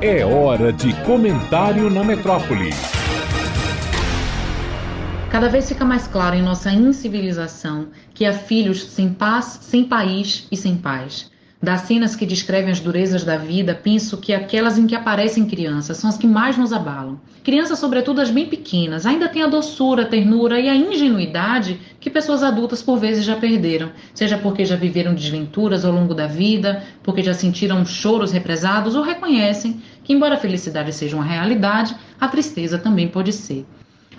É hora de comentário na metrópole. Cada vez fica mais claro em nossa incivilização que há filhos sem paz, sem país e sem paz. Das cenas que descrevem as durezas da vida, penso que aquelas em que aparecem crianças são as que mais nos abalam. Crianças, sobretudo as bem pequenas, ainda têm a doçura, a ternura e a ingenuidade que pessoas adultas por vezes já perderam, seja porque já viveram desventuras ao longo da vida, porque já sentiram choros represados ou reconhecem que, embora a felicidade seja uma realidade, a tristeza também pode ser.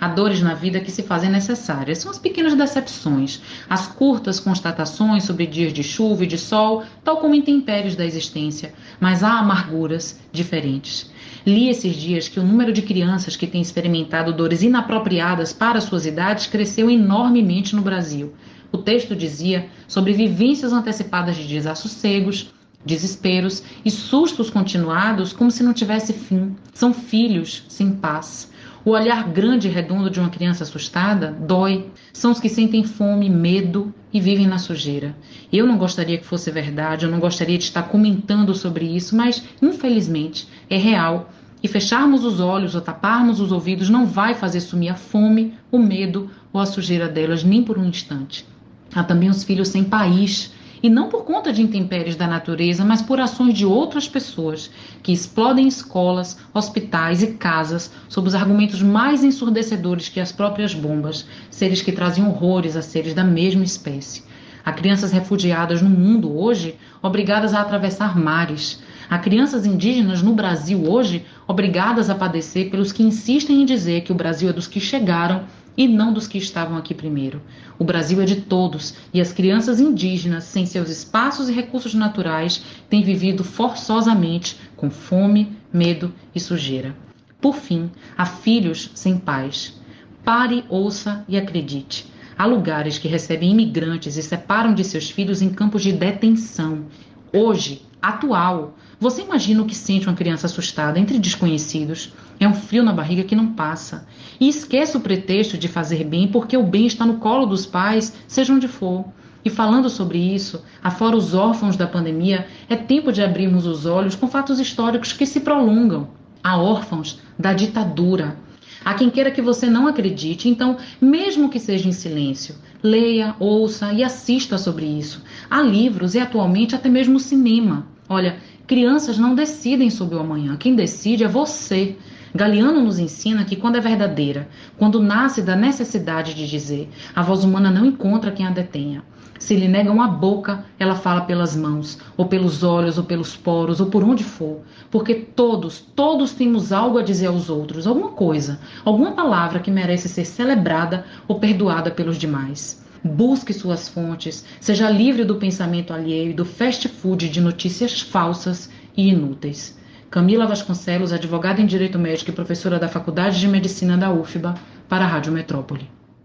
Há dores na vida que se fazem necessárias. São as pequenas decepções, as curtas constatações sobre dias de chuva e de sol, tal como intempéries da existência. Mas há amarguras diferentes. Li esses dias que o número de crianças que têm experimentado dores inapropriadas para suas idades cresceu enormemente no Brasil. O texto dizia sobre vivências antecipadas de desassossegos, desesperos e sustos continuados como se não tivesse fim. São filhos sem paz. O olhar grande e redondo de uma criança assustada dói. São os que sentem fome, medo e vivem na sujeira. Eu não gostaria que fosse verdade, eu não gostaria de estar comentando sobre isso, mas infelizmente é real. E fecharmos os olhos ou taparmos os ouvidos não vai fazer sumir a fome, o medo ou a sujeira delas nem por um instante. Há também os filhos sem país, e não por conta de intempéries da natureza, mas por ações de outras pessoas que explodem escolas, hospitais e casas sob os argumentos mais ensurdecedores que as próprias bombas, seres que trazem horrores a seres da mesma espécie. Há crianças refugiadas no mundo hoje obrigadas a atravessar mares. Há crianças indígenas no Brasil hoje obrigadas a padecer pelos que insistem em dizer que o Brasil é dos que chegaram e não dos que estavam aqui primeiro. O Brasil é de todos e as crianças indígenas, sem seus espaços e recursos naturais, têm vivido forçosamente com fome, medo e sujeira. Por fim, há filhos sem pais. Pare, ouça e acredite. Há lugares que recebem imigrantes e separam de seus filhos em campos de detenção. Hoje, atual, você imagina o que sente uma criança assustada entre desconhecidos? É um frio na barriga que não passa. E esquece o pretexto de fazer bem porque o bem está no colo dos pais, seja onde for. E falando sobre isso, afora os órfãos da pandemia, é tempo de abrirmos os olhos com fatos históricos que se prolongam. Há órfãos da ditadura. Há quem queira que você não acredite, então, mesmo que seja em silêncio, leia, ouça e assista sobre isso. Há livros e atualmente até mesmo cinema. Olha, Crianças não decidem sobre o amanhã, quem decide é você. Galeano nos ensina que quando é verdadeira, quando nasce da necessidade de dizer, a voz humana não encontra quem a detenha. Se lhe negam a boca, ela fala pelas mãos, ou pelos olhos, ou pelos poros, ou por onde for. Porque todos, todos temos algo a dizer aos outros, alguma coisa, alguma palavra que merece ser celebrada ou perdoada pelos demais. Busque suas fontes, seja livre do pensamento alheio e do fast food de notícias falsas e inúteis. Camila Vasconcelos, advogada em Direito Médico e professora da Faculdade de Medicina da UFBA, para a Rádio Metrópole.